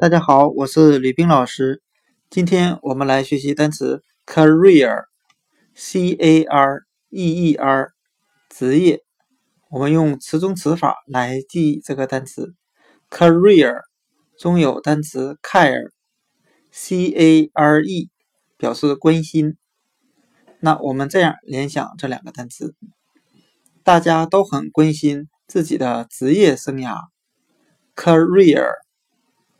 大家好，我是吕冰老师。今天我们来学习单词 career，c a r e e r，职业。我们用词中词法来记忆这个单词 career，中有单词 care，c a r e，表示关心。那我们这样联想这两个单词，大家都很关心自己的职业生涯，career。